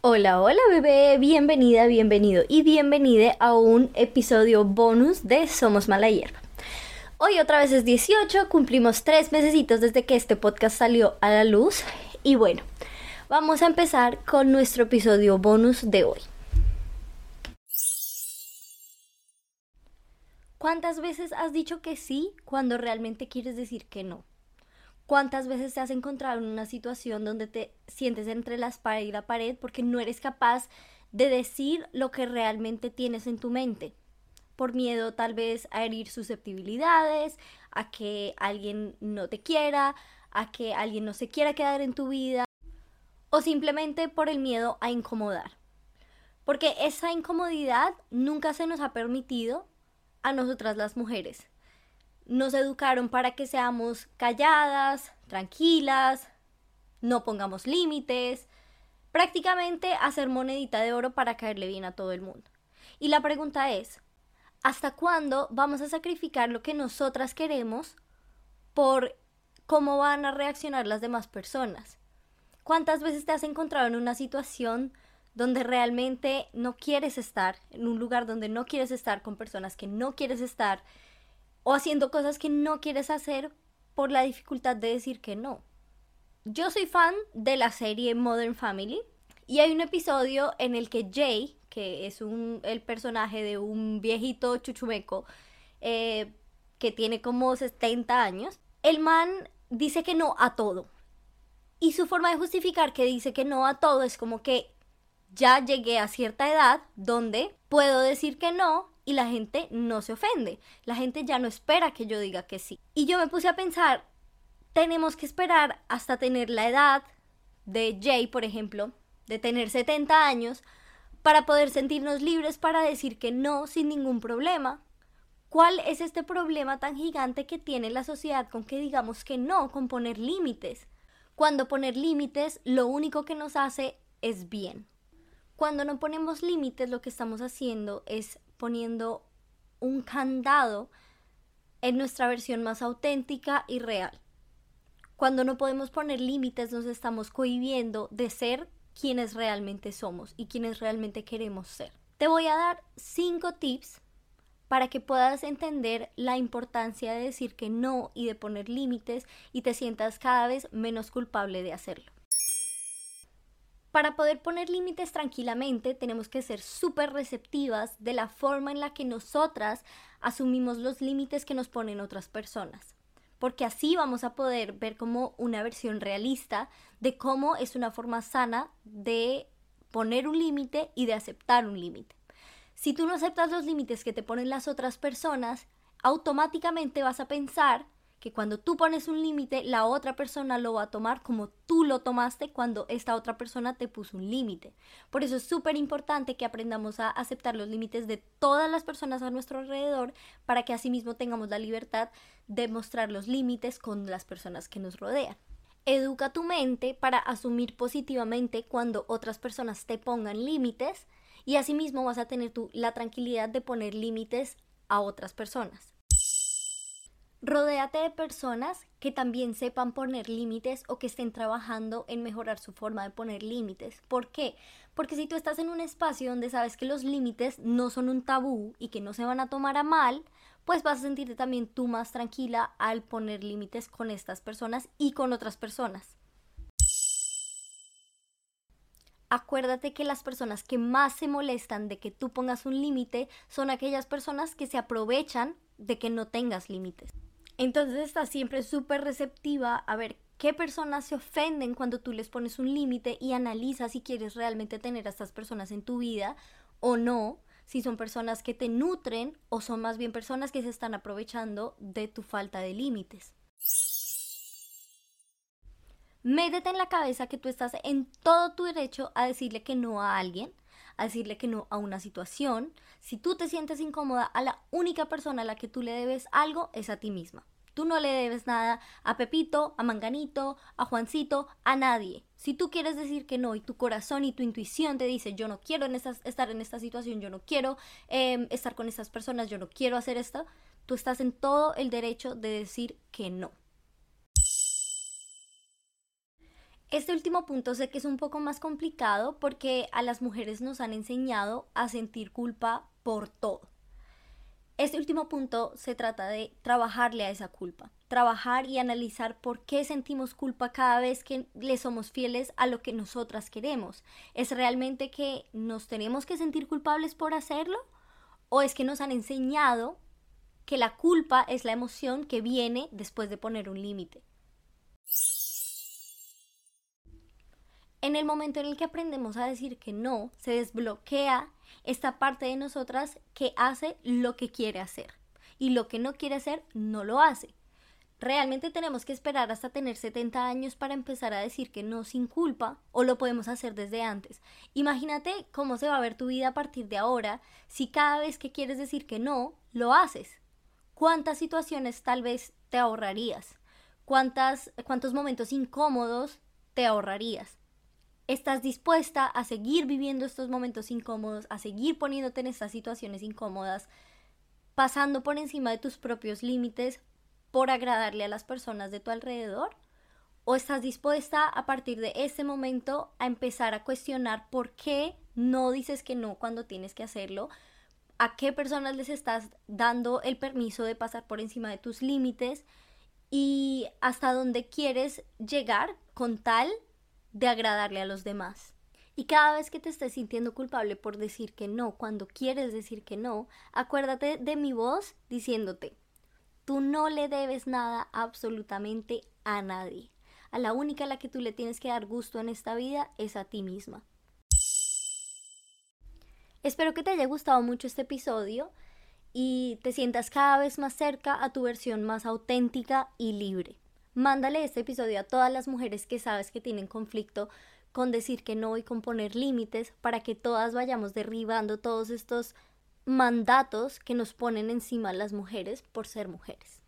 Hola, hola bebé, bienvenida, bienvenido y bienvenida a un episodio bonus de Somos Mala Hierba. Hoy otra vez es 18, cumplimos tres mesecitos desde que este podcast salió a la luz y bueno, vamos a empezar con nuestro episodio bonus de hoy. ¿Cuántas veces has dicho que sí cuando realmente quieres decir que no? ¿Cuántas veces te has encontrado en una situación donde te sientes entre la espada y la pared porque no eres capaz de decir lo que realmente tienes en tu mente? Por miedo tal vez a herir susceptibilidades, a que alguien no te quiera, a que alguien no se quiera quedar en tu vida, o simplemente por el miedo a incomodar. Porque esa incomodidad nunca se nos ha permitido a nosotras las mujeres nos educaron para que seamos calladas, tranquilas, no pongamos límites, prácticamente hacer monedita de oro para caerle bien a todo el mundo. Y la pregunta es, ¿hasta cuándo vamos a sacrificar lo que nosotras queremos por cómo van a reaccionar las demás personas? ¿Cuántas veces te has encontrado en una situación donde realmente no quieres estar, en un lugar donde no quieres estar con personas que no quieres estar, o haciendo cosas que no quieres hacer por la dificultad de decir que no. Yo soy fan de la serie Modern Family y hay un episodio en el que Jay, que es un, el personaje de un viejito chuchumeco eh, que tiene como 70 años, el man dice que no a todo. Y su forma de justificar que dice que no a todo es como que ya llegué a cierta edad donde puedo decir que no y la gente no se ofende. La gente ya no espera que yo diga que sí. Y yo me puse a pensar, tenemos que esperar hasta tener la edad de Jay, por ejemplo, de tener 70 años, para poder sentirnos libres para decir que no sin ningún problema. ¿Cuál es este problema tan gigante que tiene la sociedad con que digamos que no, con poner límites? Cuando poner límites lo único que nos hace es bien. Cuando no ponemos límites lo que estamos haciendo es poniendo un candado en nuestra versión más auténtica y real. Cuando no podemos poner límites nos estamos cohibiendo de ser quienes realmente somos y quienes realmente queremos ser. Te voy a dar cinco tips para que puedas entender la importancia de decir que no y de poner límites y te sientas cada vez menos culpable de hacerlo. Para poder poner límites tranquilamente tenemos que ser súper receptivas de la forma en la que nosotras asumimos los límites que nos ponen otras personas. Porque así vamos a poder ver como una versión realista de cómo es una forma sana de poner un límite y de aceptar un límite. Si tú no aceptas los límites que te ponen las otras personas, automáticamente vas a pensar que cuando tú pones un límite, la otra persona lo va a tomar como tú lo tomaste cuando esta otra persona te puso un límite. Por eso es súper importante que aprendamos a aceptar los límites de todas las personas a nuestro alrededor para que asimismo tengamos la libertad de mostrar los límites con las personas que nos rodean. Educa tu mente para asumir positivamente cuando otras personas te pongan límites y asimismo vas a tener tú la tranquilidad de poner límites a otras personas. Rodéate de personas que también sepan poner límites o que estén trabajando en mejorar su forma de poner límites. ¿Por qué? Porque si tú estás en un espacio donde sabes que los límites no son un tabú y que no se van a tomar a mal, pues vas a sentirte también tú más tranquila al poner límites con estas personas y con otras personas. Acuérdate que las personas que más se molestan de que tú pongas un límite son aquellas personas que se aprovechan de que no tengas límites. Entonces estás siempre súper receptiva a ver qué personas se ofenden cuando tú les pones un límite y analiza si quieres realmente tener a estas personas en tu vida o no, si son personas que te nutren o son más bien personas que se están aprovechando de tu falta de límites. Métete en la cabeza que tú estás en todo tu derecho a decirle que no a alguien, a decirle que no a una situación. Si tú te sientes incómoda, a la única persona a la que tú le debes algo es a ti misma. Tú no le debes nada a Pepito, a Manganito, a Juancito, a nadie. Si tú quieres decir que no y tu corazón y tu intuición te dice yo no quiero estar en esta situación, yo no quiero em, estar con estas personas, yo no quiero hacer esto, tú estás en todo el derecho de decir que no. Este último punto sé que es un poco más complicado porque a las mujeres nos han enseñado a sentir culpa por todo. Este último punto se trata de trabajarle a esa culpa, trabajar y analizar por qué sentimos culpa cada vez que le somos fieles a lo que nosotras queremos. ¿Es realmente que nos tenemos que sentir culpables por hacerlo? ¿O es que nos han enseñado que la culpa es la emoción que viene después de poner un límite? En el momento en el que aprendemos a decir que no, se desbloquea esta parte de nosotras que hace lo que quiere hacer y lo que no quiere hacer no lo hace. ¿Realmente tenemos que esperar hasta tener 70 años para empezar a decir que no sin culpa o lo podemos hacer desde antes? Imagínate cómo se va a ver tu vida a partir de ahora si cada vez que quieres decir que no, lo haces. ¿Cuántas situaciones tal vez te ahorrarías? ¿Cuántas, ¿Cuántos momentos incómodos te ahorrarías? Estás dispuesta a seguir viviendo estos momentos incómodos, a seguir poniéndote en estas situaciones incómodas, pasando por encima de tus propios límites por agradarle a las personas de tu alrededor? ¿O estás dispuesta a partir de este momento a empezar a cuestionar por qué no dices que no cuando tienes que hacerlo? ¿A qué personas les estás dando el permiso de pasar por encima de tus límites? ¿Y hasta dónde quieres llegar con tal de agradarle a los demás. Y cada vez que te estés sintiendo culpable por decir que no, cuando quieres decir que no, acuérdate de mi voz diciéndote, tú no le debes nada absolutamente a nadie. A la única a la que tú le tienes que dar gusto en esta vida es a ti misma. Espero que te haya gustado mucho este episodio y te sientas cada vez más cerca a tu versión más auténtica y libre. Mándale este episodio a todas las mujeres que sabes que tienen conflicto con decir que no y con poner límites para que todas vayamos derribando todos estos mandatos que nos ponen encima las mujeres por ser mujeres.